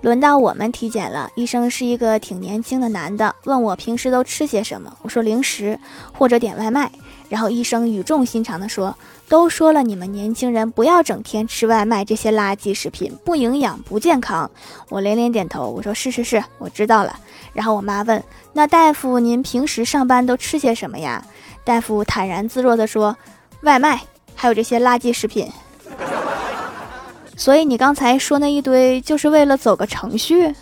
轮到我们体检了，医生是一个挺年轻的男的，问我平时都吃些什么，我说零食或者点外卖。然后医生语重心长地说：“都说了，你们年轻人不要整天吃外卖这些垃圾食品，不营养不健康。”我连连点头，我说：“是是是，我知道了。”然后我妈问：“那大夫，您平时上班都吃些什么呀？”大夫坦然自若地说：“外卖，还有这些垃圾食品。”所以你刚才说那一堆，就是为了走个程序？